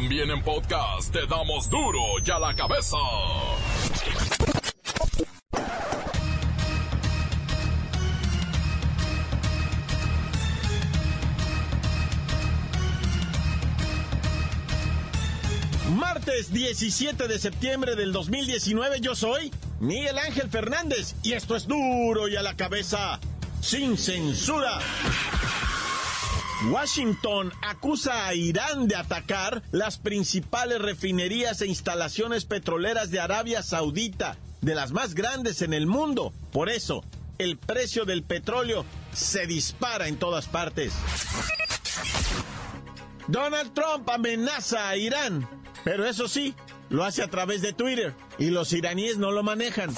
También en podcast te damos duro y a la cabeza. Martes 17 de septiembre del 2019 yo soy Miguel Ángel Fernández y esto es duro y a la cabeza sin censura. Washington acusa a Irán de atacar las principales refinerías e instalaciones petroleras de Arabia Saudita, de las más grandes en el mundo. Por eso, el precio del petróleo se dispara en todas partes. Donald Trump amenaza a Irán, pero eso sí, lo hace a través de Twitter y los iraníes no lo manejan.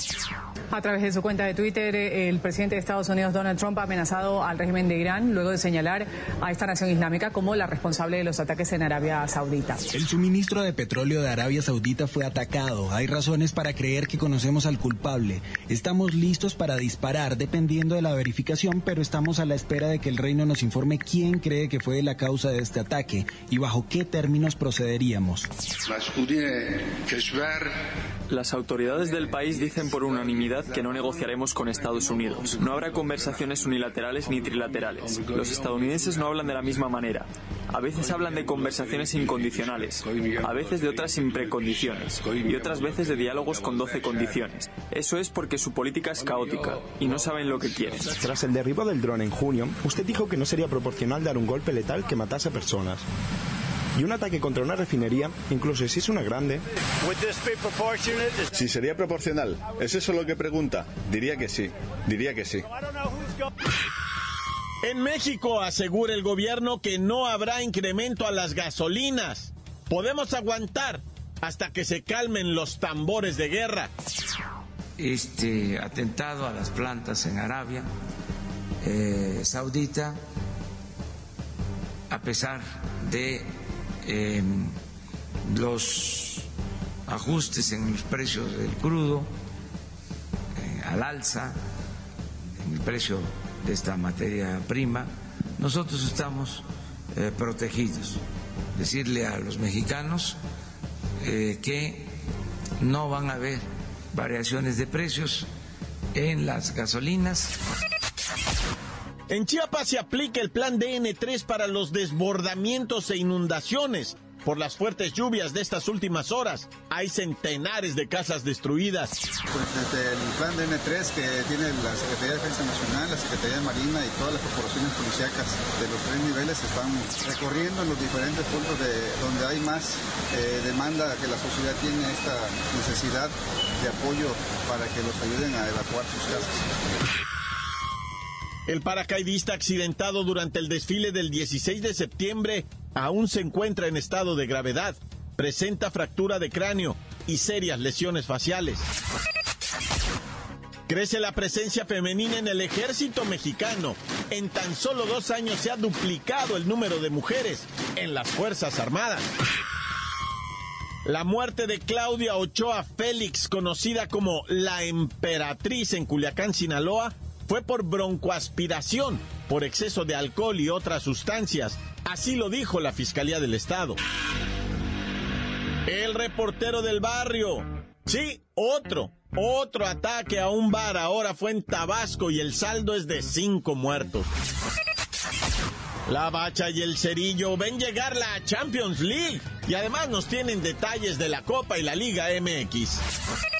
A través de su cuenta de Twitter, el presidente de Estados Unidos, Donald Trump, ha amenazado al régimen de Irán luego de señalar a esta nación islámica como la responsable de los ataques en Arabia Saudita. El suministro de petróleo de Arabia Saudita fue atacado. Hay razones para creer que conocemos al culpable. Estamos listos para disparar dependiendo de la verificación, pero estamos a la espera de que el reino nos informe quién cree que fue la causa de este ataque y bajo qué términos procederíamos. Las autoridades del país dicen por unanimidad que no negociaremos con Estados Unidos. No habrá conversaciones unilaterales ni trilaterales. Los estadounidenses no hablan de la misma manera. A veces hablan de conversaciones incondicionales, a veces de otras sin precondiciones y otras veces de diálogos con 12 condiciones. Eso es porque su política es caótica y no saben lo que quieren. Tras el derribo del dron en junio, usted dijo que no sería proporcional dar un golpe letal que matase personas. Y un ataque contra una refinería, incluso si es una grande. Si sería proporcional, ¿es eso lo que pregunta? Diría que sí, diría que sí. En México asegura el gobierno que no habrá incremento a las gasolinas. Podemos aguantar hasta que se calmen los tambores de guerra. Este atentado a las plantas en Arabia eh, Saudita, a pesar de eh, los ajustes en los precios del crudo, eh, al alza, en el precio de esta materia prima, nosotros estamos eh, protegidos. Decirle a los mexicanos eh, que no van a haber variaciones de precios en las gasolinas. En Chiapas se aplica el plan DN3 para los desbordamientos e inundaciones. Por las fuertes lluvias de estas últimas horas, hay centenares de casas destruidas. Pues desde el plan DN3 que tiene la Secretaría de Defensa Nacional, la Secretaría de Marina y todas las corporaciones policíacas de los tres niveles están recorriendo los diferentes puntos de donde hay más eh, demanda que la sociedad tiene esta necesidad de apoyo para que los ayuden a evacuar sus casas. El paracaidista accidentado durante el desfile del 16 de septiembre aún se encuentra en estado de gravedad. Presenta fractura de cráneo y serias lesiones faciales. Crece la presencia femenina en el ejército mexicano. En tan solo dos años se ha duplicado el número de mujeres en las Fuerzas Armadas. La muerte de Claudia Ochoa Félix, conocida como la emperatriz en Culiacán, Sinaloa, fue por broncoaspiración, por exceso de alcohol y otras sustancias. Así lo dijo la Fiscalía del Estado. El reportero del barrio. Sí, otro, otro ataque a un bar ahora fue en Tabasco y el saldo es de cinco muertos. La Bacha y el Cerillo ven llegar la Champions League y además nos tienen detalles de la Copa y la Liga MX.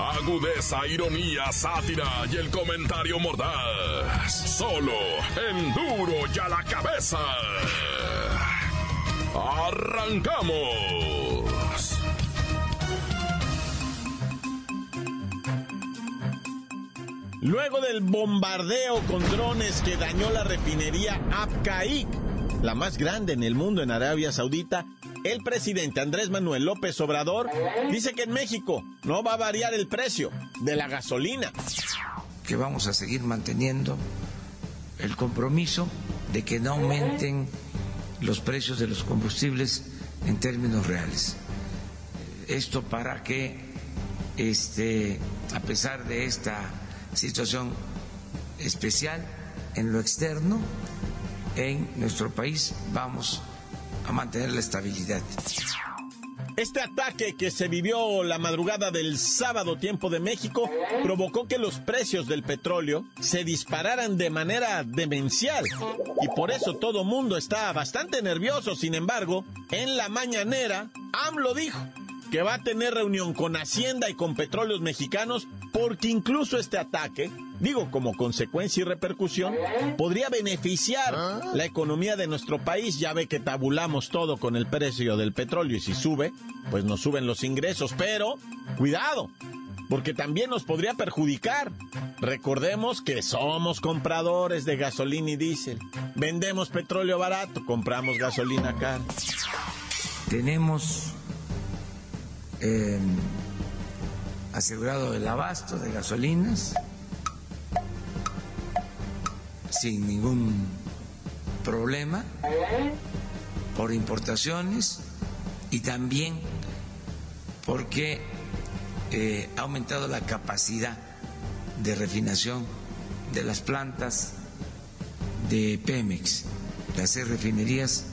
Agudeza, ironía, sátira y el comentario mordaz. Solo en duro y a la cabeza. ¡Arrancamos! Luego del bombardeo con drones que dañó la refinería Abqaiq, la más grande en el mundo en Arabia Saudita, el presidente Andrés Manuel López Obrador dice que en México no va a variar el precio de la gasolina. que vamos a seguir manteniendo el compromiso de que no aumenten los precios de los combustibles en términos reales. Esto para que, este, a pesar de esta situación especial en lo externo, en nuestro país vamos a mantener la estabilidad. Este ataque que se vivió la madrugada del sábado tiempo de México provocó que los precios del petróleo se dispararan de manera demencial y por eso todo mundo está bastante nervioso. Sin embargo, en la mañanera, AMLO dijo que va a tener reunión con Hacienda y con Petróleos Mexicanos porque incluso este ataque digo como consecuencia y repercusión, podría beneficiar la economía de nuestro país. Ya ve que tabulamos todo con el precio del petróleo y si sube, pues nos suben los ingresos. Pero, cuidado, porque también nos podría perjudicar. Recordemos que somos compradores de gasolina y diésel. Vendemos petróleo barato, compramos gasolina cara. Tenemos eh, asegurado el abasto de gasolinas sin ningún problema por importaciones y también porque eh, ha aumentado la capacidad de refinación de las plantas de Pemex. Las refinerías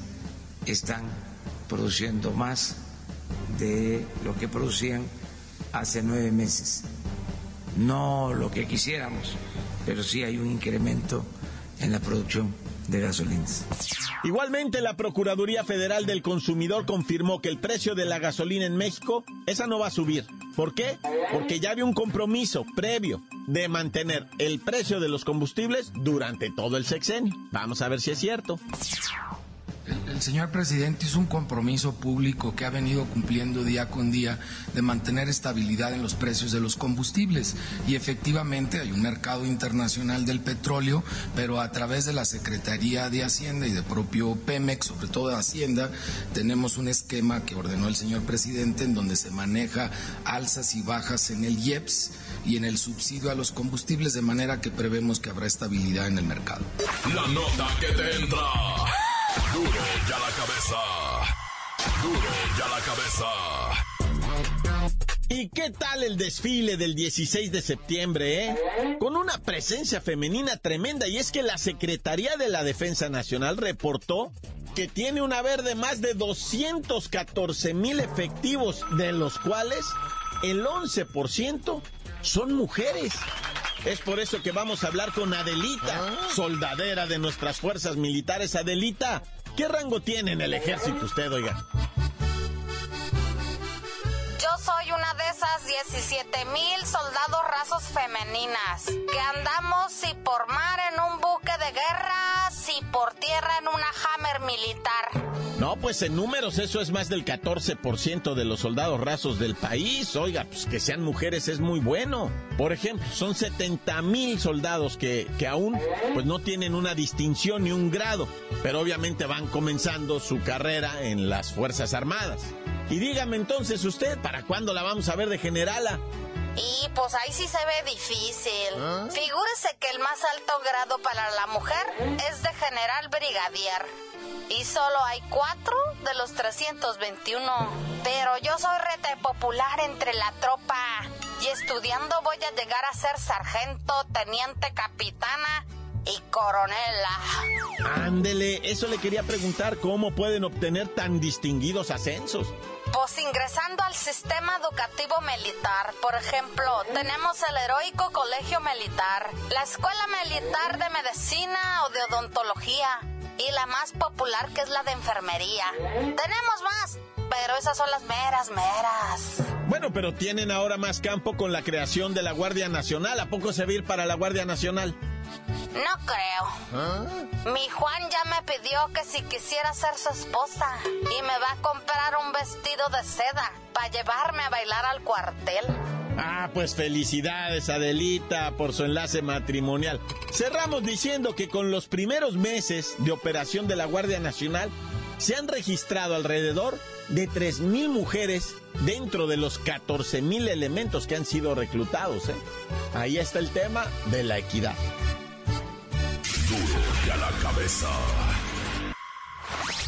están produciendo más de lo que producían hace nueve meses. No lo que quisiéramos, pero sí hay un incremento en la producción de gasolinas. Igualmente, la Procuraduría Federal del Consumidor confirmó que el precio de la gasolina en México, esa no va a subir. ¿Por qué? Porque ya había un compromiso previo de mantener el precio de los combustibles durante todo el sexenio. Vamos a ver si es cierto. El señor presidente hizo un compromiso público que ha venido cumpliendo día con día de mantener estabilidad en los precios de los combustibles. Y efectivamente hay un mercado internacional del petróleo, pero a través de la Secretaría de Hacienda y de propio Pemex, sobre todo Hacienda, tenemos un esquema que ordenó el señor presidente en donde se maneja alzas y bajas en el IEPS y en el subsidio a los combustibles, de manera que prevemos que habrá estabilidad en el mercado. La nota que te entra. Duro ya la cabeza. Duro ya la cabeza. ¿Y qué tal el desfile del 16 de septiembre, eh? Con una presencia femenina tremenda y es que la Secretaría de la Defensa Nacional reportó que tiene un haber de más de 214 mil efectivos, de los cuales el 11% son mujeres. Es por eso que vamos a hablar con Adelita, soldadera de nuestras fuerzas militares. Adelita, ¿qué rango tiene en el ejército usted, oiga? Yo soy una de esas 17 mil soldados rasos femeninas pues en números eso es más del 14% de los soldados rasos del país. Oiga, pues que sean mujeres es muy bueno. Por ejemplo, son 70 mil soldados que, que aún pues no tienen una distinción ni un grado, pero obviamente van comenzando su carrera en las Fuerzas Armadas. Y dígame entonces usted, ¿para cuándo la vamos a ver de generala? Y pues ahí sí se ve difícil. Figúrese que el más alto grado para la mujer es de general brigadier. Y solo hay cuatro de los 321. Pero yo soy rete popular entre la tropa. Y estudiando voy a llegar a ser sargento, teniente, capitana y coronela. Ándele, eso le quería preguntar, ¿cómo pueden obtener tan distinguidos ascensos? Pues ingresando al sistema educativo militar, por ejemplo, tenemos el heroico colegio militar, la escuela militar de medicina o de odontología y la más popular que es la de enfermería. Tenemos más, pero esas son las meras, meras. Bueno, pero tienen ahora más campo con la creación de la Guardia Nacional. ¿A poco se va a ir para la Guardia Nacional? No creo. Mi Juan ya me pidió que si quisiera ser su esposa y me va a comprar un vestido de seda para llevarme a bailar al cuartel. Ah, pues felicidades Adelita por su enlace matrimonial. Cerramos diciendo que con los primeros meses de operación de la Guardia Nacional se han registrado alrededor de 3.000 mujeres dentro de los 14.000 elementos que han sido reclutados. ¿eh? Ahí está el tema de la equidad. Duro y a la cabeza.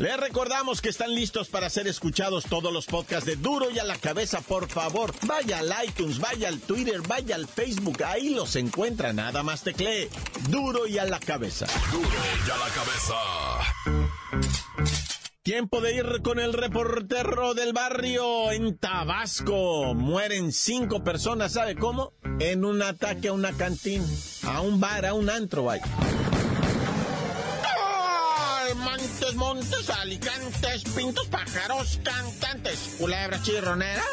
Les recordamos que están listos para ser escuchados todos los podcasts de Duro y a la cabeza. Por favor, vaya al iTunes, vaya al Twitter, vaya al Facebook. Ahí los encuentra. Nada más teclee Duro y a la cabeza. Duro y a la cabeza. Tiempo de ir con el reportero del barrio en Tabasco. Mueren cinco personas, ¿sabe cómo? En un ataque a una cantina, a un bar, a un antro, vaya. Montes, alicantes, pintos, pájaros, cantantes, culebras, chirroneras.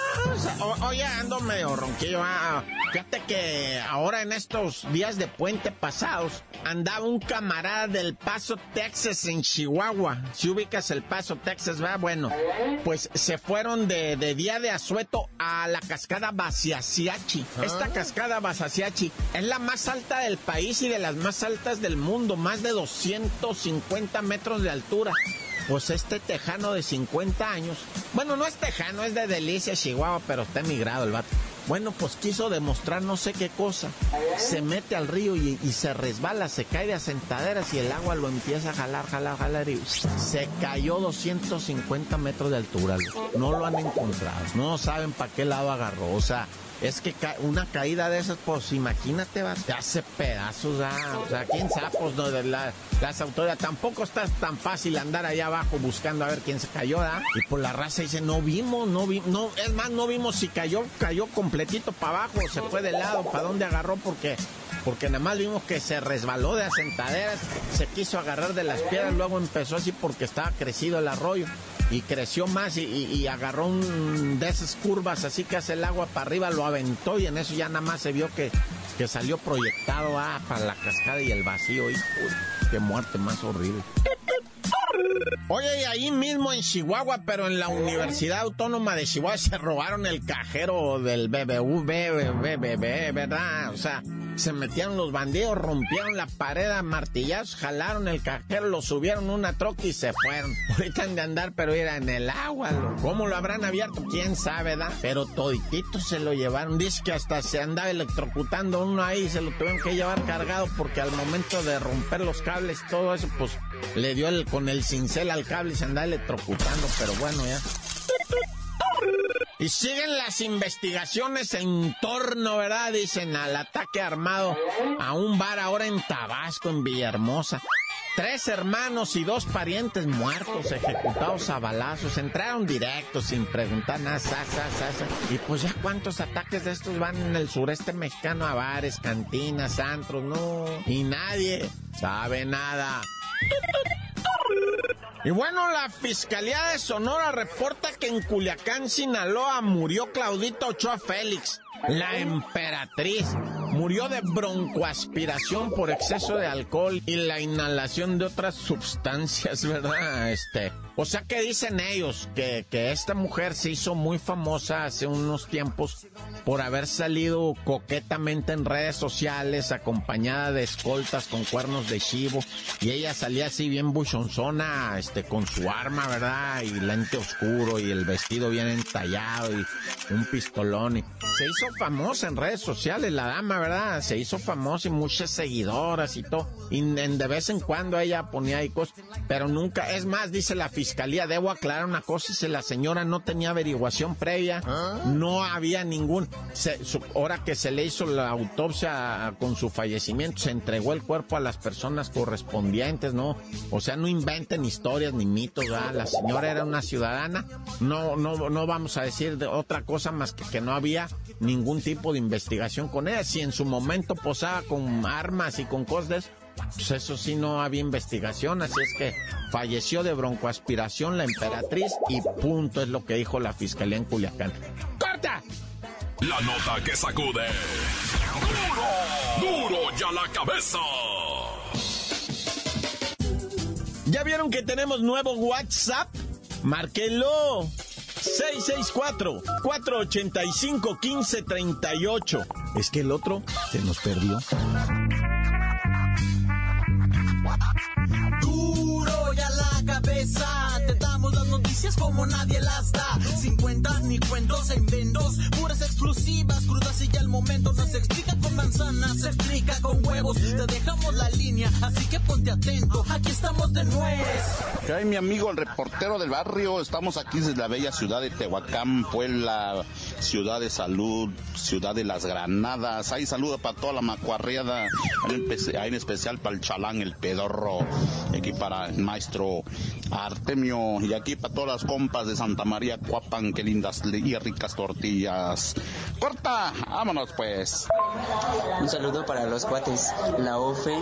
Oye, ando medio ronquillo. ah. Fíjate que ahora en estos días de puente pasados andaba un camarada del Paso, Texas, en Chihuahua. Si ubicas el Paso, Texas, va bueno. Pues se fueron de, de día de asueto a la cascada Basiasiachi. Esta cascada Basiasiachi es la más alta del país y de las más altas del mundo, más de 250 metros de altura. Pues este tejano de 50 años, bueno, no es tejano, es de Delicia, Chihuahua, pero está emigrado el vato. Bueno, pues quiso demostrar no sé qué cosa. Se mete al río y, y se resbala, se cae de asentaderas y el agua lo empieza a jalar, jalar, jalar se cayó 250 metros de altura. No lo han encontrado, no saben para qué lado agarró. O sea, es que una caída de esas, pues imagínate, va, te hace pedazos, ah, o sea, quién sabe, pues no, la- las autoridades, tampoco está tan fácil andar allá abajo buscando a ver quién se cayó, ¿ah? Y por la raza dice, no vimos, no vimos, no, es más, no vimos si cayó, cayó completito para abajo, se fue de lado, para dónde agarró, porque porque nada más vimos que se resbaló de asentaderas, se quiso agarrar de las piedras, luego empezó así porque estaba crecido el arroyo y creció más y, y- y agarró un de esas curvas así que hace el agua para arriba, lo aventó y en eso ya nada más se vio que, que salió proyectado ah, para la cascada y el vacío, hijo, qué muerte más horrible. Oye, y ahí mismo en Chihuahua, pero en la Universidad Autónoma de Chihuahua se robaron el cajero del BBV, ¿verdad? O sea, se metieron los bandidos, rompieron la pared a martillazos, jalaron el cajero, lo subieron una troca y se fueron. Ahorita han de andar, pero era en el agua. ¿Cómo lo habrán abierto? ¿Quién sabe, verdad? Pero toditito se lo llevaron. Dice que hasta se andaba electrocutando uno ahí, se lo tuvieron que llevar cargado porque al momento de romper los cables y todo eso, pues le dio el, con el cincel al cable y se andaba electrocutando, pero bueno, ya. Y siguen las investigaciones en torno, ¿verdad? Dicen al ataque armado a un bar ahora en Tabasco, en Villahermosa. Tres hermanos y dos parientes muertos, ejecutados a balazos. Entraron directos sin preguntar nada. sa, sa, sa. Y pues ya cuántos ataques de estos van en el sureste mexicano a bares, cantinas, antros, no. Y nadie sabe nada. Y bueno, la Fiscalía de Sonora reporta que en Culiacán, Sinaloa, murió Claudita Ochoa Félix, la emperatriz. Murió de broncoaspiración por exceso de alcohol y la inhalación de otras sustancias, ¿verdad? Este. O sea que dicen ellos que, que esta mujer se hizo muy famosa hace unos tiempos por haber salido coquetamente en redes sociales acompañada de escoltas con cuernos de chivo y ella salía así bien buchonzona, este, con su arma, ¿verdad? Y lente oscuro y el vestido bien entallado y un pistolón y se hizo famosa en redes sociales la dama, ¿verdad? Se hizo famosa y muchas seguidoras y todo y de vez en cuando ella ponía ahí cosas, pero nunca, es más, dice la fiscalía, debo aclarar una cosa, si la señora no tenía averiguación previa, no había ningún, se, ahora que se le hizo la autopsia con su fallecimiento, se entregó el cuerpo a las personas correspondientes, ¿no? O sea, no inventen historias ni mitos, ¿verdad? La señora era una ciudadana, no, no, no vamos a decir de otra cosa más que que no había ningún tipo de investigación con ella. Si en su momento posaba con armas y con cosas pues eso sí no había investigación, así es que falleció de broncoaspiración la emperatriz y punto es lo que dijo la fiscalía en Culiacán. ¡Corta! La nota que sacude. duro ya la cabeza. ¿Ya vieron que tenemos nuevo WhatsApp? Márquenlo. 664-485-1538. Es que el otro se nos perdió. Como nadie las da. Sin cuentas ni cuentos en vendos, puras exclusivas, crudas y ya el momento. No se explica con manzanas, se explica con huevos. Te dejamos la línea, así que ponte atento, aquí estamos de nuez. ¿Qué hay, mi amigo, el reportero del barrio? Estamos aquí desde la bella ciudad de Tehuacán, Puebla, ciudad de salud, ciudad de las granadas. Hay saludos para toda la macuarriada, hay en especial para el chalán, el pedorro, aquí para el maestro Artemio y aquí para todas las compas de Santa María Cuapan, qué lindas y ricas tortillas. Corta, vámonos pues. Un saludo para los cuates, la Ofe,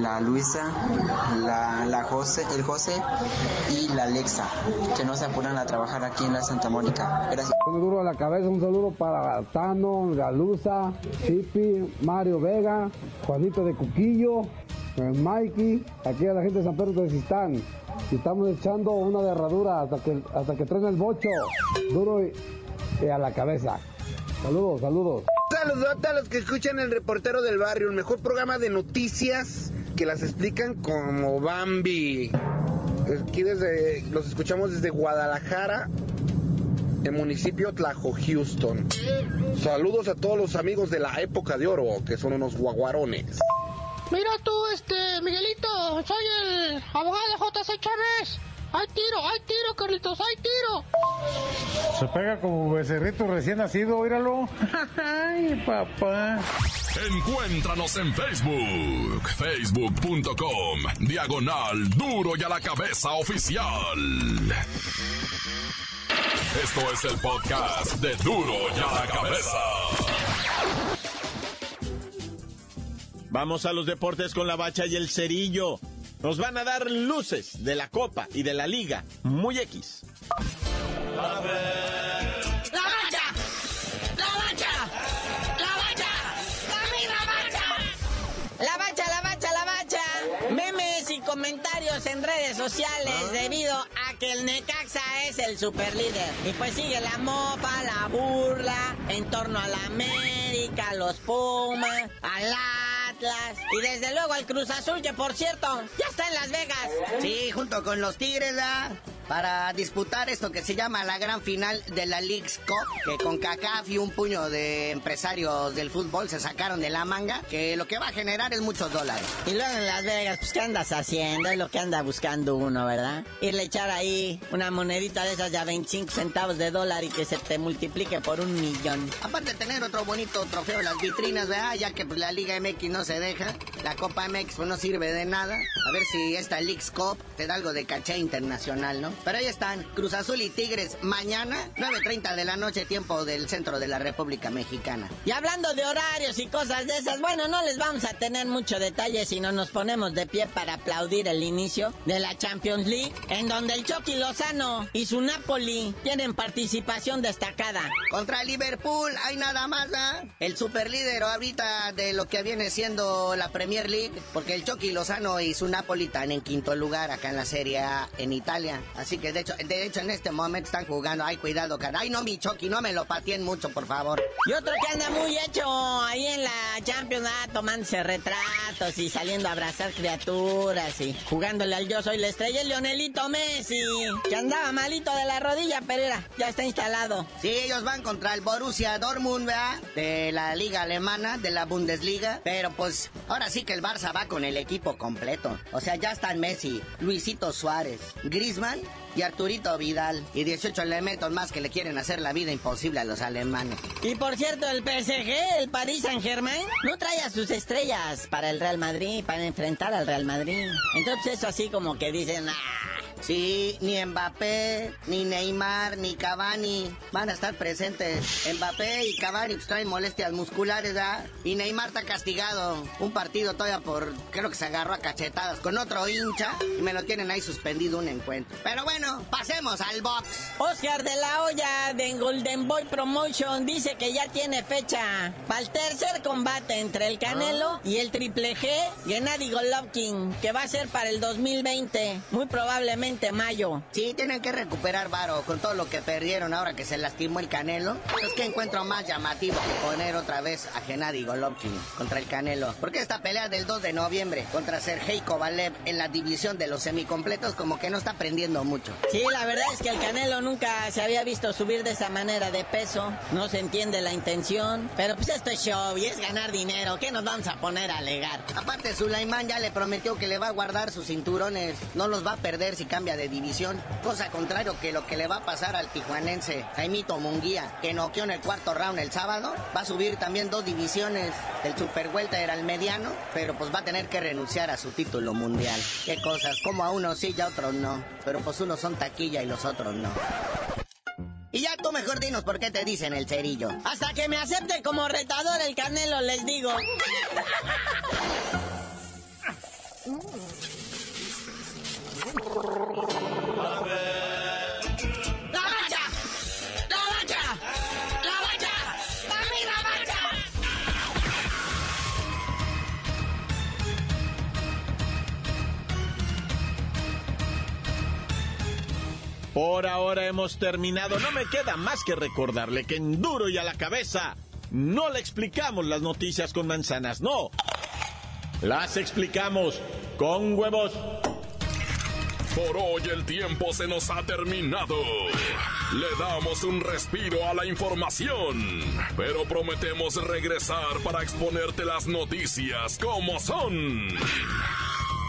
la Luisa, la, la José, el José y la Alexa, que no se apuran a trabajar aquí en la Santa Mónica. Gracias. Un duro a la cabeza, un saludo para Tano, Galuza, Chipi, Mario Vega, Juanito de Cuquillo, Mikey, aquí a la gente de San Pedro de Sistán. Estamos echando una derradura hasta que, hasta que el bocho. Duro y a la cabeza. Saludos, saludos. Saludos a los que escuchan el reportero del barrio, el mejor programa de noticias que las explican como Bambi. Aquí desde, los escuchamos desde Guadalajara, el municipio Tlajo, Houston. Saludos a todos los amigos de la época de oro, que son unos guaguarones. Mira tú, este, Miguelito, soy el abogado de JC Chávez. ¡Hay tiro, hay tiro, Carlitos, hay tiro! Se pega como becerrito recién nacido, míralo. ¡Ay, papá! Encuéntranos en Facebook, facebook.com, diagonal duro y a la cabeza oficial. Esto es el podcast de duro y a la cabeza. Vamos a los deportes con la bacha y el cerillo. Nos van a dar luces de la Copa y de la Liga. Muy X. ¡La bacha! ¡La bacha! ¡La bacha! ¡La bacha! La bacha, la bacha, la bacha. Memes y comentarios en redes sociales debido a que el Necaxa es el superlíder. Y pues sigue la mofa, la burla en torno a la América, los Pumas, al Y desde luego al Cruz Azul, que por cierto, ya está en Las Vegas. Sí, junto con los Tigres, ¿verdad? Para disputar esto que se llama la gran final de la League's Cup, que con CACAF y un puño de empresarios del fútbol se sacaron de la manga, que lo que va a generar es muchos dólares. Y luego en Las Vegas, pues ¿qué andas haciendo? Es lo que anda buscando uno, ¿verdad? Irle a echar ahí una monedita de esas de a 25 centavos de dólar y que se te multiplique por un millón. Aparte de tener otro bonito trofeo en las vitrinas, ¿verdad? Ya que pues, la Liga MX no se deja, la Copa MX pues, no sirve de nada. A ver si esta League's Cup te da algo de caché internacional, ¿no? Pero ahí están, Cruz Azul y Tigres, mañana, 9.30 de la noche, tiempo del centro de la República Mexicana. Y hablando de horarios y cosas de esas, bueno, no les vamos a tener mucho detalle si no nos ponemos de pie para aplaudir el inicio de la Champions League, en donde el Chucky Lozano y su Napoli tienen participación destacada. Contra Liverpool, hay nada más, ¿ah? El superlíder ahorita de lo que viene siendo la Premier League, porque el Chucky Lozano y su Napoli están en quinto lugar acá en la Serie A en Italia. Así que de hecho, de hecho en este momento están jugando. Ay, cuidado, cara. Ay, no, mi Chucky, no me lo pateen mucho, por favor. Y otro que anda muy hecho ahí en la Champions, ah, tomándose retratos y saliendo a abrazar criaturas y jugándole al yo soy la estrella, el Leonelito Messi, que andaba malito de la rodilla, pero era, ya está instalado. Sí, ellos van contra el Borussia Dortmund, ¿verdad? De la liga alemana, de la Bundesliga. Pero pues, ahora sí que el Barça va con el equipo completo. O sea, ya están Messi, Luisito Suárez, Griezmann y Arturito Vidal. Y 18 elementos más que le quieren hacer la vida imposible a los alemanes. Y por cierto, el PSG, el Paris Saint Germain, no trae a sus estrellas para el Real Madrid, para enfrentar al Real Madrid. Entonces eso así como que dicen, ah, Sí, ni Mbappé, ni Neymar, ni Cavani van a estar presentes. Mbappé y Cavani pues, traen molestias musculares, ¿verdad? Y Neymar está castigado. Un partido todavía por, creo que se agarró a cachetadas con otro hincha y me lo tienen ahí suspendido un encuentro. Pero bueno, pasemos al box. Oscar de la Hoya de Golden Boy Promotion dice que ya tiene fecha para el tercer combate entre el Canelo y el Triple G, Gennady Golovkin, que va a ser para el 2020, muy probablemente mayo. Sí, tienen que recuperar varo con todo lo que perdieron ahora que se lastimó el Canelo. Es que encuentro más llamativo que poner otra vez a Gennady Golovkin contra el Canelo. Porque esta pelea del 2 de noviembre contra Sergey Kovalev en la división de los semicompletos como que no está aprendiendo mucho. Sí, la verdad es que el Canelo nunca se había visto subir de esa manera de peso. No se entiende la intención. Pero pues esto es show y es ganar dinero. ¿Qué nos vamos a poner a alegar? Aparte, Sulaimán ya le prometió que le va a guardar sus cinturones. No los va a perder si cambia de división. Cosa contrario que lo que le va a pasar al tijuanense Jaimito Munguía, que noqueó en el cuarto round el sábado. Va a subir también dos divisiones. El Super Vuelta era el mediano, pero pues va a tener que renunciar a su título mundial. Qué cosas, como a unos sí y a otros no. Pero pues unos son taquilla y los otros no. Y ya tú mejor dinos por qué te dicen el cerillo. Hasta que me acepte como retador el Canelo, les digo. Por ahora hemos terminado. No me queda más que recordarle que en duro y a la cabeza no le explicamos las noticias con manzanas, no. Las explicamos con huevos. Por hoy el tiempo se nos ha terminado. Le damos un respiro a la información, pero prometemos regresar para exponerte las noticias como son.